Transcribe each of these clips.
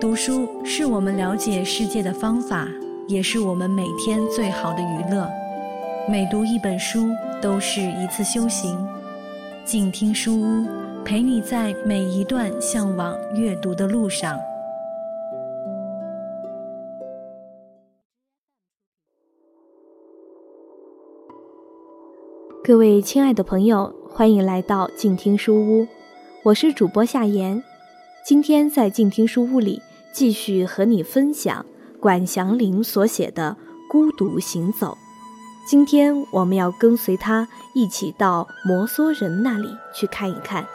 读书是我们了解世界的方法，也是我们每天最好的娱乐。每读一本书，都是一次修行。静听书屋，陪你在每一段向往阅读的路上。各位亲爱的朋友，欢迎来到静听书屋，我是主播夏言。今天在静听书屋里，继续和你分享管祥林所写的《孤独行走》。今天我们要跟随他一起到摩梭人那里去看一看。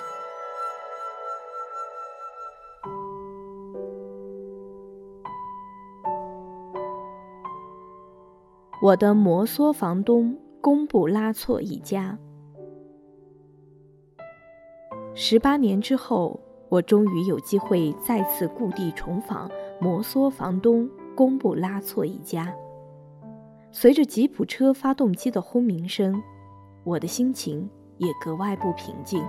我的摩梭房东。公布拉措一家。十八年之后，我终于有机会再次故地重访摩梭房东公布拉措一家。随着吉普车发动机的轰鸣声，我的心情也格外不平静。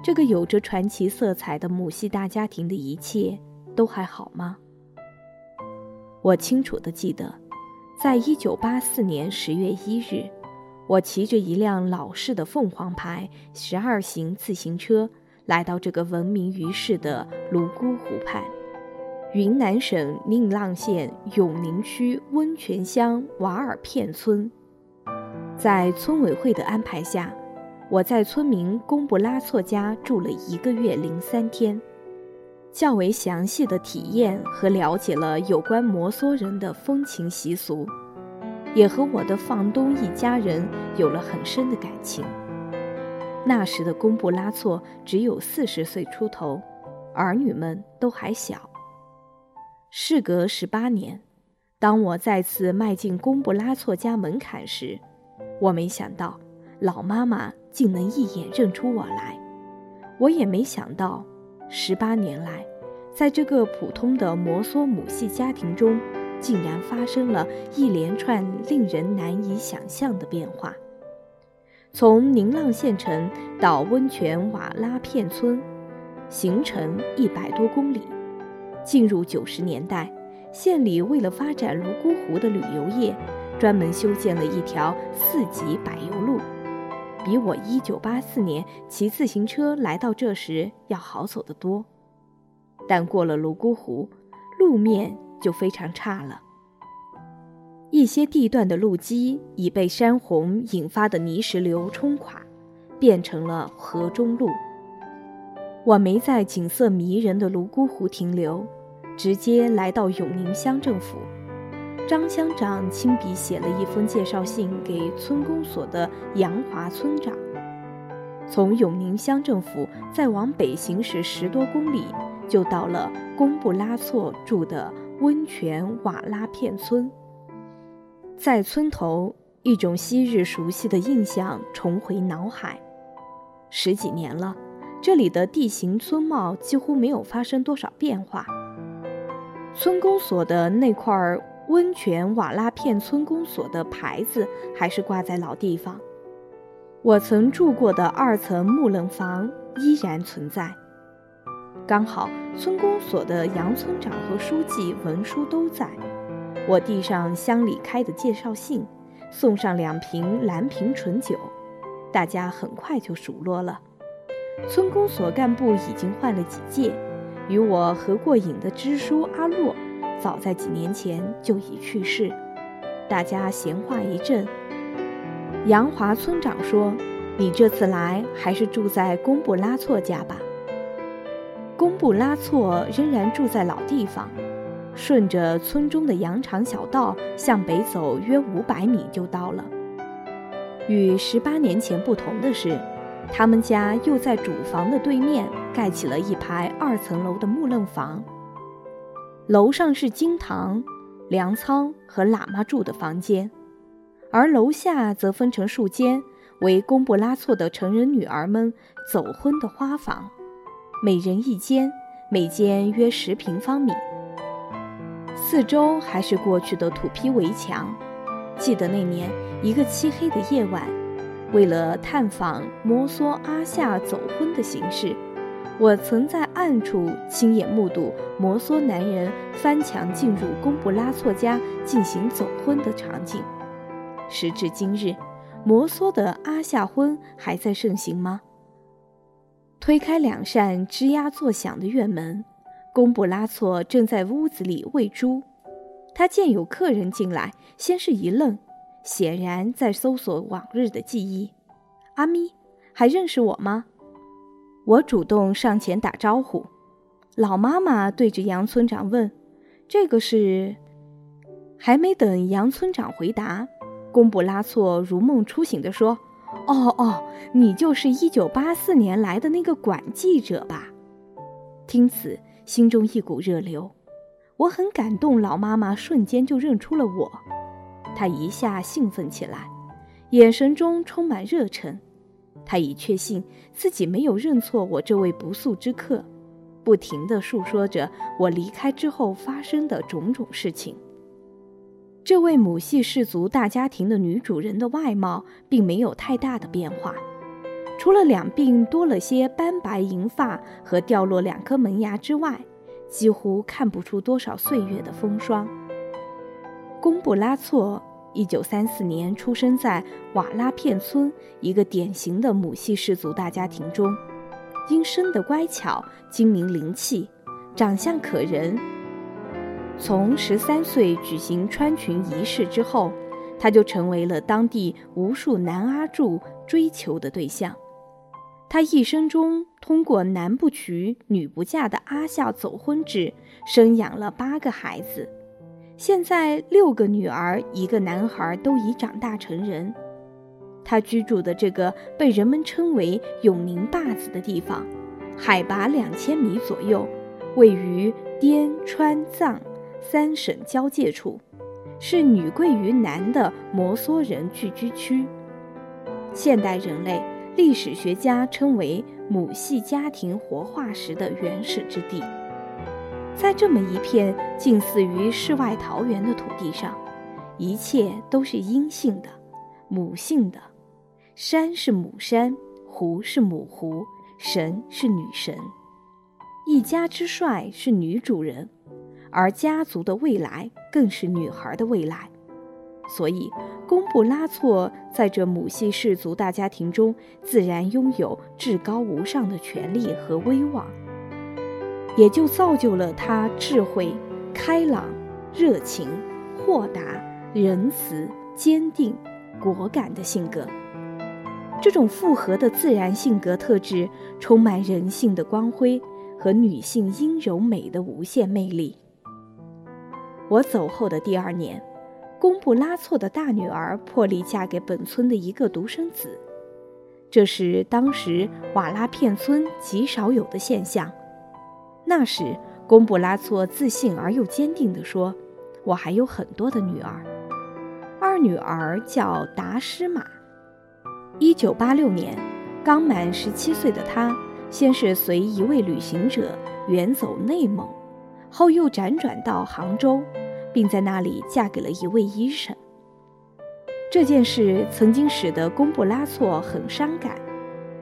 这个有着传奇色彩的母系大家庭的一切都还好吗？我清楚的记得。在一九八四年十月一日，我骑着一辆老式的凤凰牌十二型自行车，来到这个闻名于世的泸沽湖畔，云南省宁蒗县永宁区温泉乡瓦尔片村。在村委会的安排下，我在村民公布拉措家住了一个月零三天。较为详细的体验和了解了有关摩梭人的风情习俗，也和我的房东一家人有了很深的感情。那时的贡布拉措只有四十岁出头，儿女们都还小。事隔十八年，当我再次迈进贡布拉措家门槛时，我没想到老妈妈竟能一眼认出我来，我也没想到。十八年来，在这个普通的摩梭母系家庭中，竟然发生了一连串令人难以想象的变化。从宁蒗县城到温泉瓦拉片村，行程一百多公里。进入九十年代，县里为了发展泸沽湖的旅游业，专门修建了一条四级柏油路。比我一九八四年骑自行车来到这时要好走得多，但过了泸沽湖，路面就非常差了。一些地段的路基已被山洪引发的泥石流冲垮，变成了河中路。我没在景色迷人的泸沽湖停留，直接来到永宁乡政府。张乡长亲笔写了一封介绍信给村公所的杨华村长。从永宁乡政府再往北行驶十多公里，就到了贡布拉措住的温泉瓦拉片村。在村头，一种昔日熟悉的印象重回脑海。十几年了，这里的地形村貌几乎没有发生多少变化。村公所的那块。温泉瓦拉片村公所的牌子还是挂在老地方，我曾住过的二层木楞房依然存在。刚好村公所的杨村长和书记文书都在，我递上乡里开的介绍信，送上两瓶蓝瓶醇酒，大家很快就熟络了。村公所干部已经换了几届，与我合过影的支书阿洛。早在几年前就已去世，大家闲话一阵。杨华村长说：“你这次来还是住在贡布拉措家吧。”贡布拉措仍然住在老地方，顺着村中的羊肠小道向北走约五百米就到了。与十八年前不同的是，他们家又在主房的对面盖起了一排二层楼的木楞房。楼上是金堂、粮仓和喇嘛住的房间，而楼下则分成数间，为贡布拉措的成人女儿们走婚的花房，每人一间，每间约十平方米。四周还是过去的土坯围墙。记得那年一个漆黑的夜晚，为了探访摩梭阿夏走婚的形式，我曾在暗处亲眼目睹摩梭男人翻墙进入贡布拉措家进行走婚的场景。时至今日，摩梭的阿夏婚还在盛行吗？推开两扇吱呀作响的院门，贡布拉措正在屋子里喂猪。他见有客人进来，先是一愣。显然在搜索往日的记忆。阿咪，还认识我吗？我主动上前打招呼。老妈妈对着杨村长问：“这个是？”还没等杨村长回答，贡布拉措如梦初醒地说：“哦哦，你就是一九八四年来的那个管记者吧？”听此，心中一股热流。我很感动，老妈妈瞬间就认出了我。他一下兴奋起来，眼神中充满热忱。他已确信自己没有认错我这位不速之客，不停地述说着我离开之后发生的种种事情。这位母系氏族大家庭的女主人的外貌并没有太大的变化，除了两鬓多了些斑白银发和掉落两颗门牙之外，几乎看不出多少岁月的风霜。贡布拉措，一九三四年出生在瓦拉片村一个典型的母系氏族大家庭中。因生得乖巧、精明灵气，长相可人，从十三岁举行穿裙仪式之后，他就成为了当地无数男阿柱追求的对象。他一生中通过男不娶、女不嫁的阿孝走婚制，生养了八个孩子。现在六个女儿，一个男孩都已长大成人。他居住的这个被人们称为“永宁坝子”的地方，海拔两千米左右，位于滇川藏三省交界处，是女贵于男的摩梭人聚居区。现代人类历史学家称为母系家庭活化石的原始之地。在这么一片近似于世外桃源的土地上，一切都是阴性的、母性的。山是母山，湖是母湖，神是女神。一家之帅是女主人，而家族的未来更是女孩的未来。所以，贡布拉措在这母系氏族大家庭中，自然拥有至高无上的权力和威望。也就造就了他智慧、开朗、热情、豁达、仁慈、坚定、果敢的性格。这种复合的自然性格特质，充满人性的光辉和女性阴柔美的无限魅力。我走后的第二年，贡布拉措的大女儿破例嫁给本村的一个独生子，这是当时瓦拉片村极少有的现象。那时，贡布拉措自信而又坚定地说：“我还有很多的女儿，二女儿叫达诗玛。一九八六年，刚满十七岁的她，先是随一位旅行者远走内蒙，后又辗转到杭州，并在那里嫁给了一位医生。这件事曾经使得贡布拉措很伤感，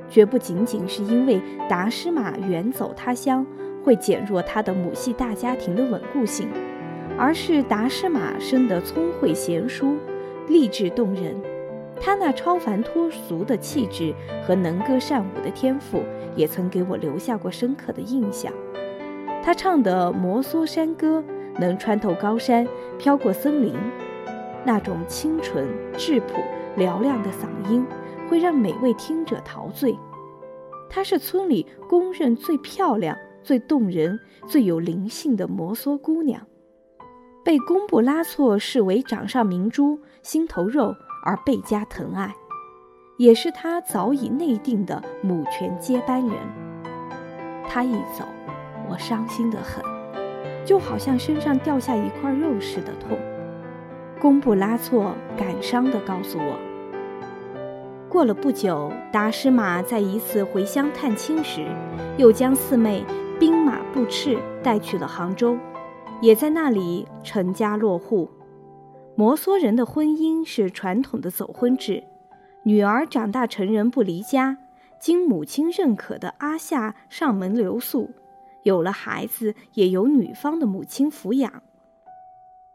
绝不仅仅是因为达诗玛远走他乡。”会减弱他的母系大家庭的稳固性，而是达诗玛生得聪慧贤淑，励志动人。他那超凡脱俗的气质和能歌善舞的天赋，也曾给我留下过深刻的印象。他唱的摩梭山歌，能穿透高山，飘过森林，那种清纯质朴、嘹亮的嗓音，会让每位听者陶醉。她是村里公认最漂亮。最动人、最有灵性的摩梭姑娘，被工布拉措视为掌上明珠、心头肉而倍加疼爱，也是他早已内定的母权接班人。他一走，我伤心得很，就好像身上掉下一块肉似的痛。贡布拉措感伤地告诉我，过了不久，达什玛在一次回乡探亲时，又将四妹。兵马步赤带去了杭州，也在那里成家落户。摩梭人的婚姻是传统的走婚制，女儿长大成人不离家，经母亲认可的阿夏上门留宿，有了孩子也由女方的母亲抚养。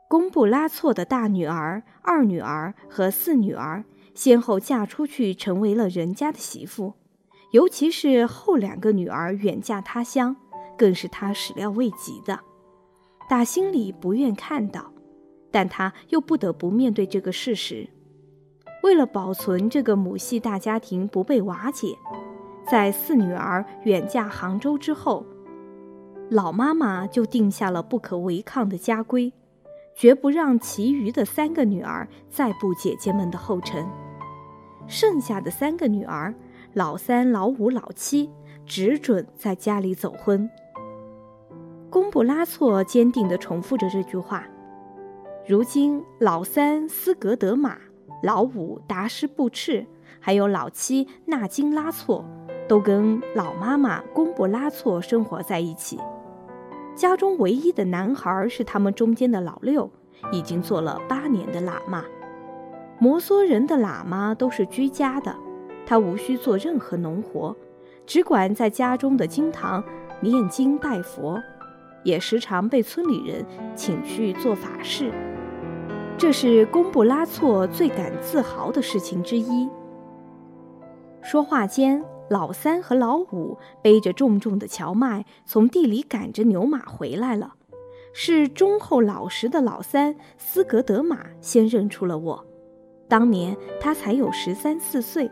贡布拉措的大女儿、二女儿和四女儿先后嫁出去，成为了人家的媳妇。尤其是后两个女儿远嫁他乡，更是他始料未及的。打心里不愿看到，但他又不得不面对这个事实。为了保存这个母系大家庭不被瓦解，在四女儿远嫁杭州之后，老妈妈就定下了不可违抗的家规，绝不让其余的三个女儿再步姐姐们的后尘。剩下的三个女儿，老三、老五、老七，只准在家里走婚。贡布拉措坚定地重复着这句话。如今，老三斯格德玛。老五达什布赤，还有老七纳金拉措，都跟老妈妈贡布拉措生活在一起。家中唯一的男孩是他们中间的老六，已经做了八年的喇嘛。摩梭人的喇嘛都是居家的，他无需做任何农活，只管在家中的经堂念经拜佛，也时常被村里人请去做法事。这是贡布拉措最感自豪的事情之一。说话间，老三和老五背着重重的荞麦，从地里赶着牛马回来了。是忠厚老实的老三斯格德玛先认出了我。当年他才有十三四岁，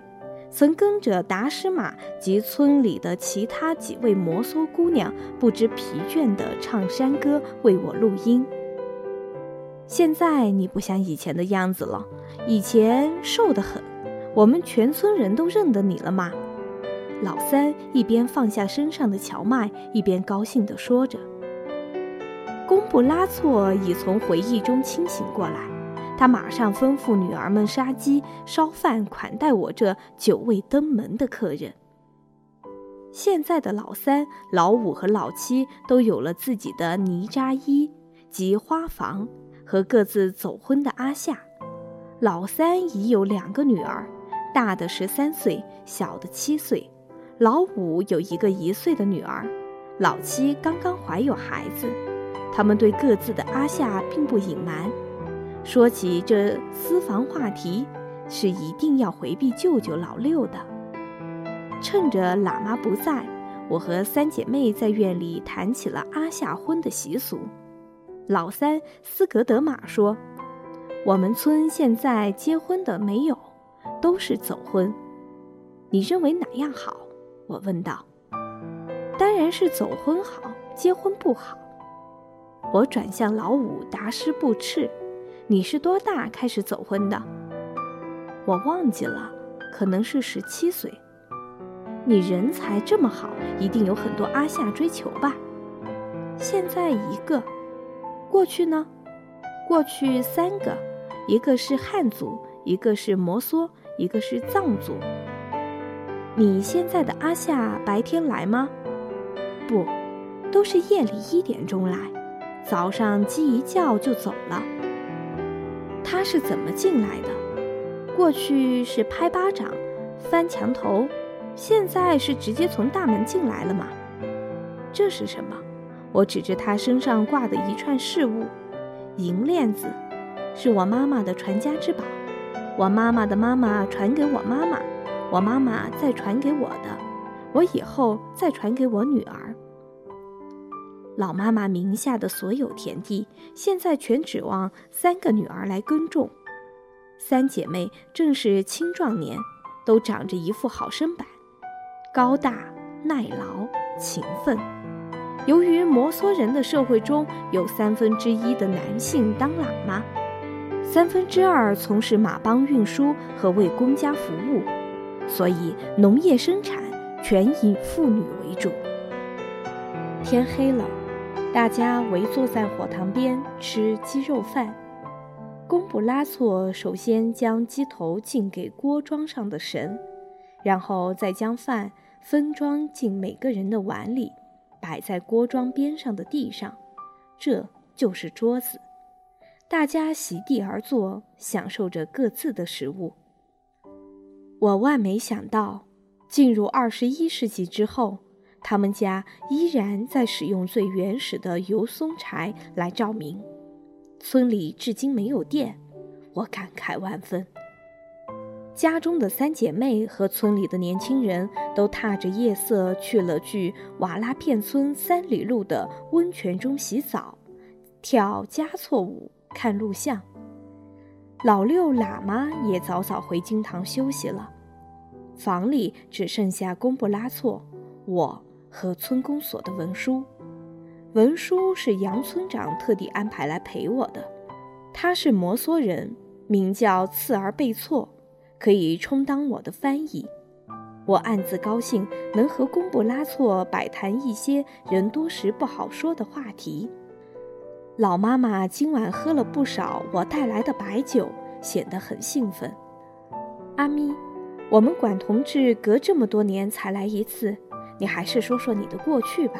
曾跟着达什玛及村里的其他几位摩梭姑娘，不知疲倦地唱山歌，为我录音。现在你不像以前的样子了，以前瘦得很，我们全村人都认得你了嘛。老三一边放下身上的荞麦，一边高兴地说着。贡布拉措已从回忆中清醒过来，他马上吩咐女儿们杀鸡烧饭款待我这久未登门的客人。现在的老三、老五和老七都有了自己的泥扎衣及花房。和各自走婚的阿夏，老三已有两个女儿，大的十三岁，小的七岁；老五有一个一岁的女儿，老七刚刚怀有孩子。他们对各自的阿夏并不隐瞒，说起这私房话题，是一定要回避舅舅老六的。趁着喇嘛不在，我和三姐妹在院里谈起了阿夏婚的习俗。老三斯格德玛说：“我们村现在结婚的没有，都是走婚。你认为哪样好？”我问道。“当然是走婚好，结婚不好。”我转向老五达师布赤：“你是多大开始走婚的？”我忘记了，可能是十七岁。你人才这么好，一定有很多阿夏追求吧？现在一个。过去呢，过去三个，一个是汉族，一个是摩梭，一个是藏族。你现在的阿夏白天来吗？不，都是夜里一点钟来，早上鸡一叫就走了。他是怎么进来的？过去是拍巴掌、翻墙头，现在是直接从大门进来了吗？这是什么？我指着他身上挂的一串饰物，银链子，是我妈妈的传家之宝。我妈妈的妈妈传给我妈妈，我妈妈再传给我的，我以后再传给我女儿。老妈妈名下的所有田地，现在全指望三个女儿来耕种。三姐妹正是青壮年，都长着一副好身板，高大耐劳，勤奋。由于摩梭人的社会中有三分之一的男性当喇嘛，三分之二从事马帮运输和为公家服务，所以农业生产全以妇女为主。天黑了，大家围坐在火塘边吃鸡肉饭。贡布拉措首先将鸡头敬给锅庄上的神，然后再将饭分装进每个人的碗里。摆在锅庄边上的地上，这就是桌子。大家席地而坐，享受着各自的食物。我万没想到，进入二十一世纪之后，他们家依然在使用最原始的油松柴来照明。村里至今没有电，我感慨万分。家中的三姐妹和村里的年轻人都踏着夜色去了距瓦拉片村三里路的温泉中洗澡，跳加措舞，看录像。老六喇嘛也早早回经堂休息了，房里只剩下公布拉措、我和村公所的文书。文书是杨村长特地安排来陪我的，他是摩梭人，名叫次儿贝措。可以充当我的翻译，我暗自高兴，能和公布拉措摆谈一些人多时不好说的话题。老妈妈今晚喝了不少我带来的白酒，显得很兴奋。阿咪，我们管同志隔这么多年才来一次，你还是说说你的过去吧，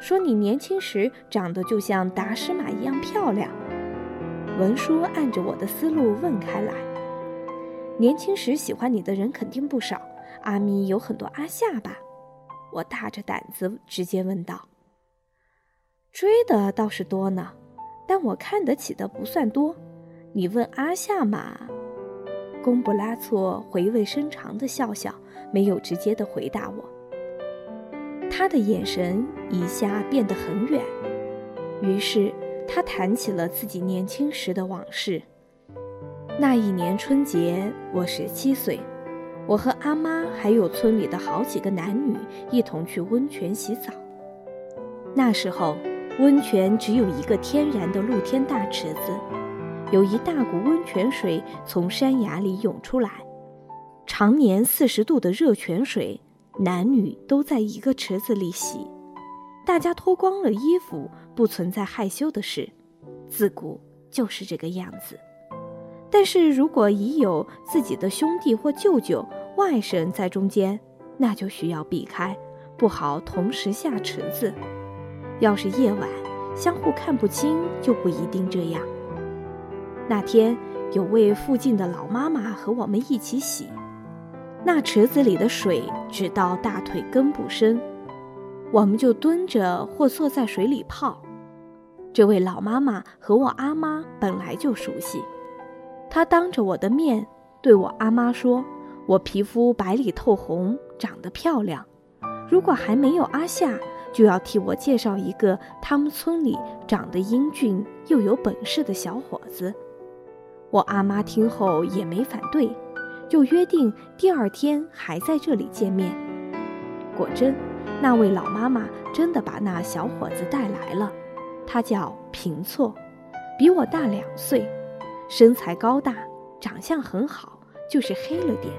说你年轻时长得就像达什玛一样漂亮。文叔按着我的思路问开来。年轻时喜欢你的人肯定不少，阿咪有很多阿夏吧？我大着胆子直接问道。追的倒是多呢，但我看得起的不算多。你问阿夏嘛？贡布拉措回味深长的笑笑，没有直接的回答我。他的眼神一下变得很远，于是他谈起了自己年轻时的往事。那一年春节，我十七岁，我和阿妈还有村里的好几个男女一同去温泉洗澡。那时候，温泉只有一个天然的露天大池子，有一大股温泉水从山崖里涌出来，常年四十度的热泉水，男女都在一个池子里洗，大家脱光了衣服，不存在害羞的事，自古就是这个样子。但是如果已有自己的兄弟或舅舅、外甥在中间，那就需要避开，不好同时下池子。要是夜晚相互看不清，就不一定这样。那天有位附近的老妈妈和我们一起洗，那池子里的水只到大腿根部深，我们就蹲着或坐在水里泡。这位老妈妈和我阿妈本来就熟悉。她当着我的面对我阿妈说：“我皮肤白里透红，长得漂亮。如果还没有阿夏，就要替我介绍一个他们村里长得英俊又有本事的小伙子。”我阿妈听后也没反对，就约定第二天还在这里见面。果真，那位老妈妈真的把那小伙子带来了。他叫平措，比我大两岁。身材高大，长相很好，就是黑了点。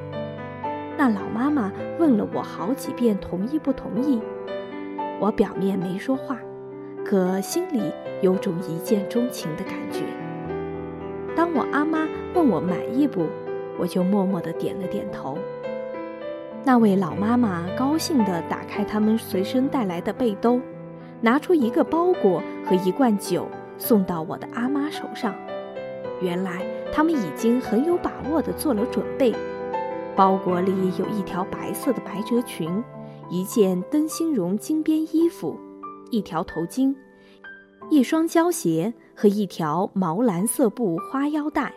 那老妈妈问了我好几遍，同意不同意？我表面没说话，可心里有种一见钟情的感觉。当我阿妈问我满意不，我就默默地点了点头。那位老妈妈高兴地打开他们随身带来的背兜，拿出一个包裹和一罐酒，送到我的阿妈手上。原来他们已经很有把握地做了准备，包裹里有一条白色的百褶裙，一件灯芯绒金边衣服，一条头巾，一双胶鞋和一条毛蓝色布花腰带。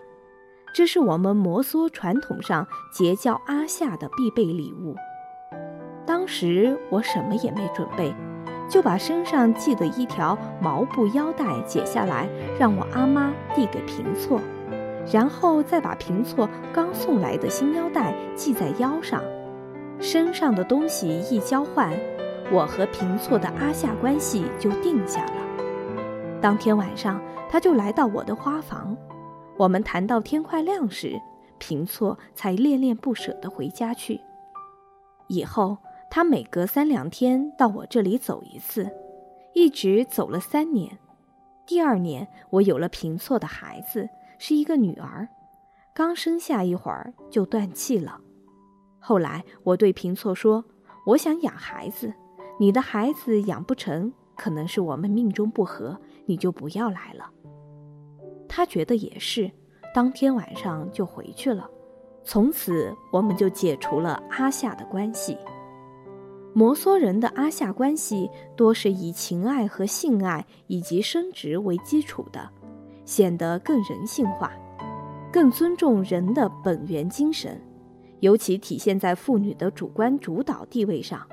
这是我们摩梭传统上结交阿夏的必备礼物。当时我什么也没准备。就把身上系的一条毛布腰带解下来，让我阿妈递给平措，然后再把平措刚送来的新腰带系在腰上。身上的东西一交换，我和平措的阿夏关系就定下了。当天晚上，他就来到我的花房，我们谈到天快亮时，平措才恋恋不舍地回家去。以后。他每隔三两天到我这里走一次，一直走了三年。第二年，我有了平措的孩子，是一个女儿，刚生下一会儿就断气了。后来我对平措说：“我想养孩子，你的孩子养不成，可能是我们命中不合，你就不要来了。”他觉得也是，当天晚上就回去了。从此，我们就解除了阿夏的关系。摩梭人的阿夏关系多是以情爱和性爱以及生殖为基础的，显得更人性化，更尊重人的本源精神，尤其体现在妇女的主观主导地位上。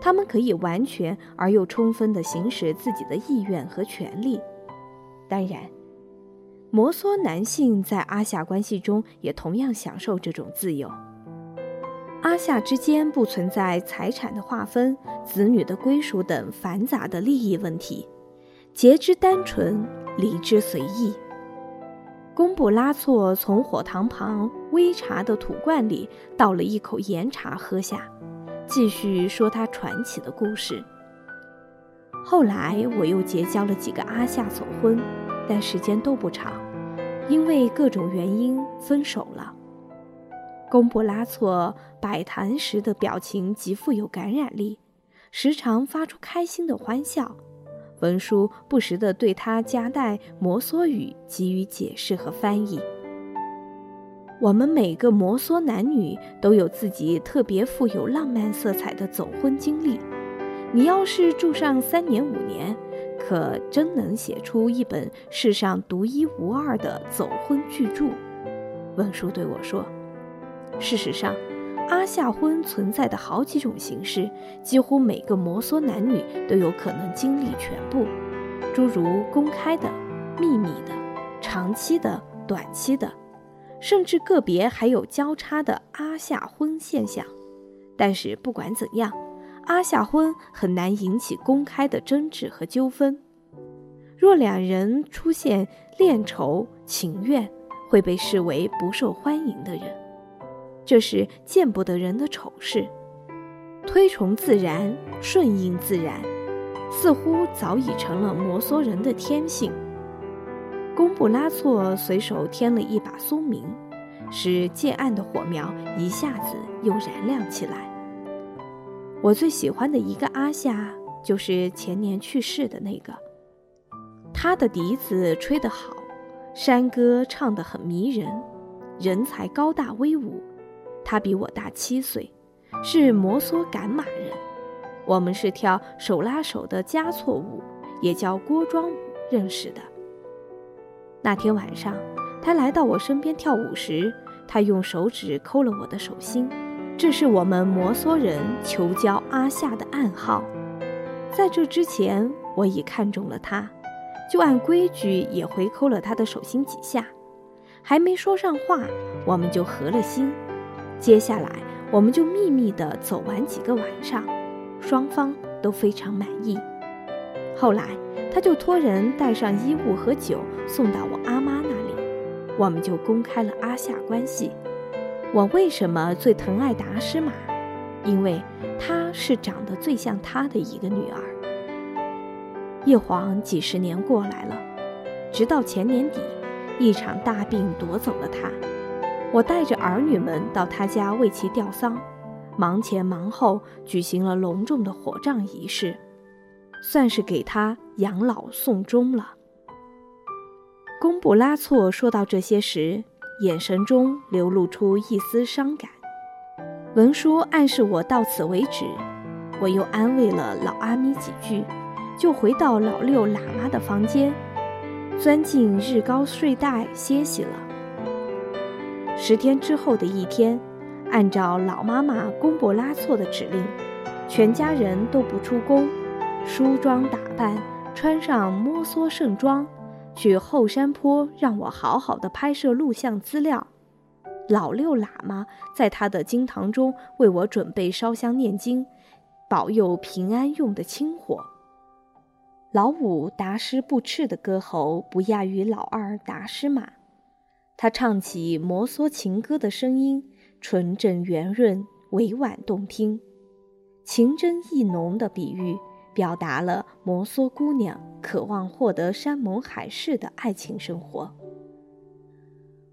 她们可以完全而又充分地行使自己的意愿和权利。当然，摩梭男性在阿夏关系中也同样享受这种自由。阿夏之间不存在财产的划分、子女的归属等繁杂的利益问题，节之单纯，离之随意。贡布拉措从火塘旁微茶的土罐里倒了一口盐茶喝下，继续说他传奇的故事。后来我又结交了几个阿夏走婚，但时间都不长，因为各种原因分手了。贡布拉措摆谈时的表情极富有感染力，时常发出开心的欢笑。文书不时地对他夹带摩梭语，给予解释和翻译。我们每个摩梭男女都有自己特别富有浪漫色彩的走婚经历。你要是住上三年五年，可真能写出一本世上独一无二的走婚巨著。文叔对我说。事实上，阿夏婚存在的好几种形式，几乎每个摩梭男女都有可能经历全部，诸如公开的、秘密的、长期的、短期的，甚至个别还有交叉的阿夏婚现象。但是不管怎样，阿夏婚很难引起公开的争执和纠纷。若两人出现恋仇情怨，会被视为不受欢迎的人。这是见不得人的丑事，推崇自然，顺应自然，似乎早已成了摩梭人的天性。贡布拉措随手添了一把松明，使戒暗的火苗一下子又燃亮起来。我最喜欢的一个阿夏，就是前年去世的那个。他的笛子吹得好，山歌唱得很迷人，人才高大威武。他比我大七岁，是摩梭赶马人。我们是跳手拉手的加措舞，也叫锅庄舞认识的。那天晚上，他来到我身边跳舞时，他用手指抠了我的手心，这是我们摩梭人求交阿夏的暗号。在这之前，我已看中了他，就按规矩也回抠了他的手心几下，还没说上话，我们就合了心。接下来，我们就秘密地走完几个晚上，双方都非常满意。后来，他就托人带上衣物和酒送到我阿妈那里，我们就公开了阿夏关系。我为什么最疼爱达诗玛？因为她是长得最像他的一个女儿。一晃几十年过来了，直到前年底，一场大病夺走了他。我带着儿女们到他家为其吊丧，忙前忙后举行了隆重的火葬仪式，算是给他养老送终了。贡布拉措说到这些时，眼神中流露出一丝伤感。文书暗示我到此为止，我又安慰了老阿咪几句，就回到老六喇嘛的房间，钻进日高睡袋歇息了。十天之后的一天，按照老妈妈贡布拉措的指令，全家人都不出宫，梳妆打扮，穿上摩梭盛装，去后山坡让我好好的拍摄录像资料。老六喇嘛在他的经堂中为我准备烧香念经，保佑平安用的清火。老五达师不赤的歌喉不亚于老二达师玛。他唱起摩梭情歌的声音，纯正圆润，委婉动听，情真意浓的比喻，表达了摩梭姑娘渴望获得山盟海誓的爱情生活。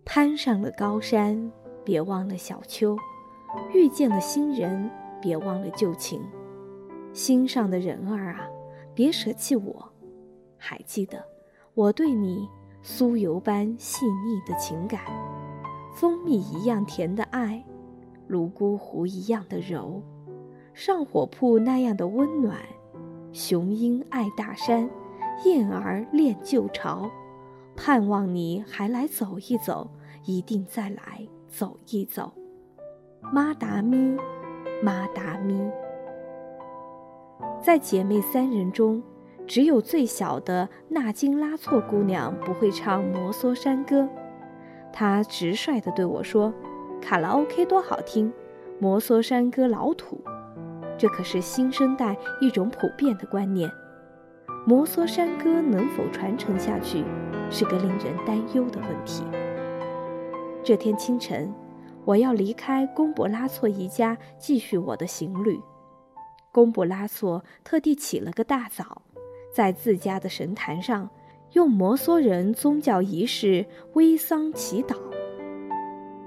攀上了高山，别忘了小丘；遇见了新人，别忘了旧情。心上的人儿啊，别舍弃我，还记得我对你。酥油般细腻的情感，蜂蜜一样甜的爱，泸沽湖一样的柔，上火铺那样的温暖，雄鹰爱大山，燕儿恋旧巢，盼望你还来走一走，一定再来走一走。妈达咪，妈达咪。在姐妹三人中，只有最小的纳金拉措姑娘不会唱摩梭山歌。她直率地对我说：“卡拉 OK 多好听，摩梭山歌老土。”这可是新生代一种普遍的观念。摩梭山歌能否传承下去，是个令人担忧的问题。这天清晨，我要离开贡布拉措一家，继续我的行旅。贡布拉措特地起了个大早，在自家的神坛上，用摩梭人宗教仪式微桑祈祷。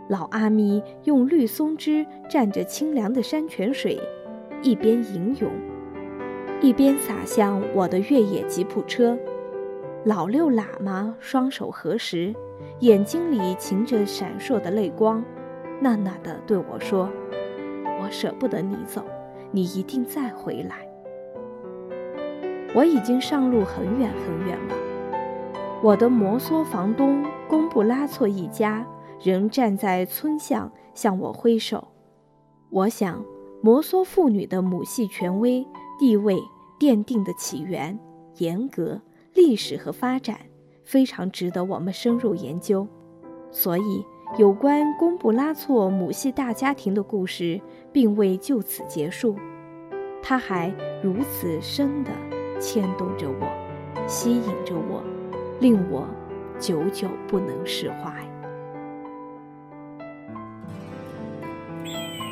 老阿咪用绿松枝蘸着清凉的山泉水，一边吟咏，一边洒向我的越野吉普车。老六喇嘛双手合十，眼睛里噙着闪烁的泪光，呐呐地对我说：“我舍不得你走。”你一定再回来。我已经上路很远很远了。我的摩梭房东贡布拉措一家仍站在村巷向我挥手。我想，摩梭妇女的母系权威地位奠定的起源、严格历史和发展，非常值得我们深入研究。所以，有关贡布拉措母系大家庭的故事。并未就此结束，它还如此深地牵动着我，吸引着我，令我久久不能释怀。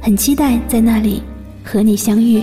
很期待在那里和你相遇。